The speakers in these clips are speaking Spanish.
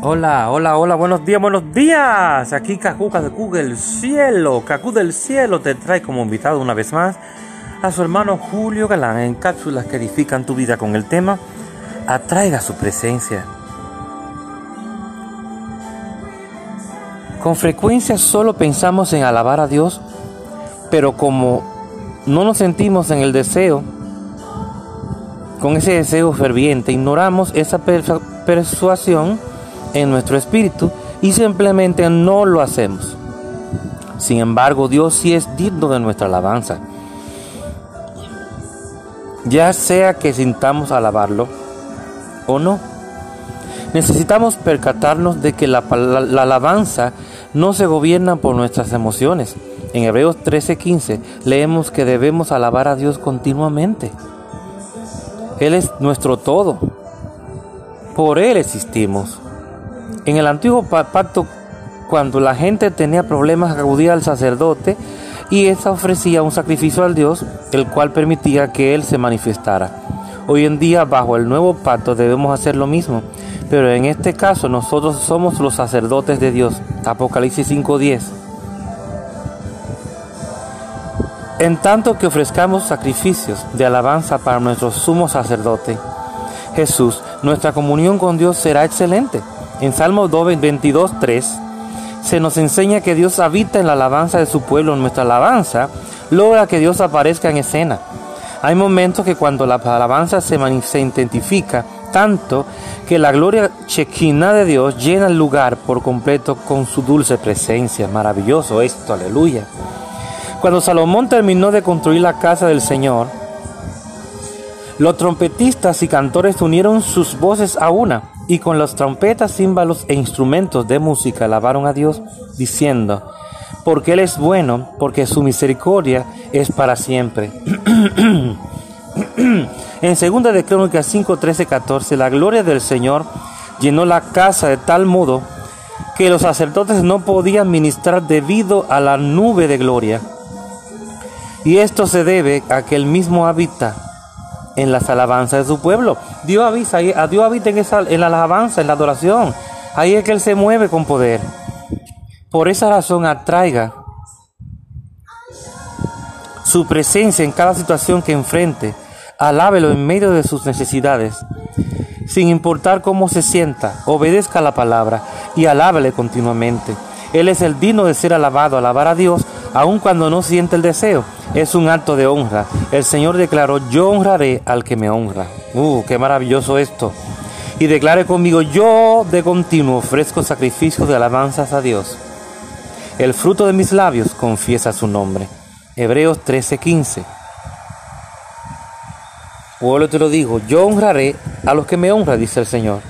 Hola, hola, hola, buenos días, buenos días. Aquí Cacu, Cacu del cielo. Cacu del cielo te trae como invitado una vez más a su hermano Julio Galán en cápsulas que edifican tu vida con el tema Atraiga su presencia. Con frecuencia solo pensamos en alabar a Dios, pero como no nos sentimos en el deseo, con ese deseo ferviente, ignoramos esa persuasión en nuestro espíritu y simplemente no lo hacemos. Sin embargo, Dios sí es digno de nuestra alabanza. Ya sea que sintamos alabarlo o no. Necesitamos percatarnos de que la, alabanza no se gobierna por nuestras emociones. En Hebreos 13:15 leemos que debemos alabar a Dios continuamente. Él es nuestro todo. Por Él existimos. En el antiguo pacto, cuando la gente tenía problemas, acudía al sacerdote y ésta ofrecía un sacrificio al Dios, el cual permitía que Él se manifestara. Hoy en día, bajo el nuevo pacto, debemos hacer lo mismo, pero en este caso nosotros somos los sacerdotes de Dios. Apocalipsis 5:10. En tanto que ofrezcamos sacrificios de alabanza para nuestro sumo sacerdote, Jesús, nuestra comunión con Dios será excelente. En Salmo 22, 3 se nos enseña que Dios habita en la alabanza de su pueblo. Nuestra alabanza logra que Dios aparezca en escena. Hay momentos que cuando la alabanza se, se identifica tanto que la gloria chequina de Dios llena el lugar por completo con su dulce presencia. Maravilloso esto, aleluya. Cuando Salomón terminó de construir la casa del Señor, los trompetistas y cantores unieron sus voces a una y con las trompetas, címbalos e instrumentos de música alabaron a Dios, diciendo, porque Él es bueno, porque su misericordia es para siempre. en 2 de Crónicas 5, 13, 14, la gloria del Señor llenó la casa de tal modo que los sacerdotes no podían ministrar debido a la nube de gloria. Y esto se debe a que Él mismo habita en las alabanzas de su pueblo. Dios avisa, Dios habita en, en la alabanza, en la adoración. Ahí es que Él se mueve con poder. Por esa razón atraiga su presencia en cada situación que enfrente. Alábelo en medio de sus necesidades. Sin importar cómo se sienta, obedezca la palabra y alábele continuamente. Él es el digno de ser alabado, alabar a Dios aun cuando no siente el deseo. Es un acto de honra. El Señor declaró, yo honraré al que me honra. Uh, qué maravilloso esto. Y declare conmigo, yo de continuo ofrezco sacrificios de alabanzas a Dios. El fruto de mis labios confiesa su nombre. Hebreos 13:15. Vuelvo te lo digo, yo honraré a los que me honran, dice el Señor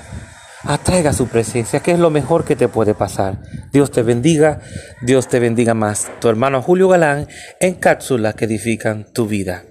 atraiga su presencia, que es lo mejor que te puede pasar. Dios te bendiga, Dios te bendiga más. Tu hermano Julio Galán en cápsulas que edifican tu vida.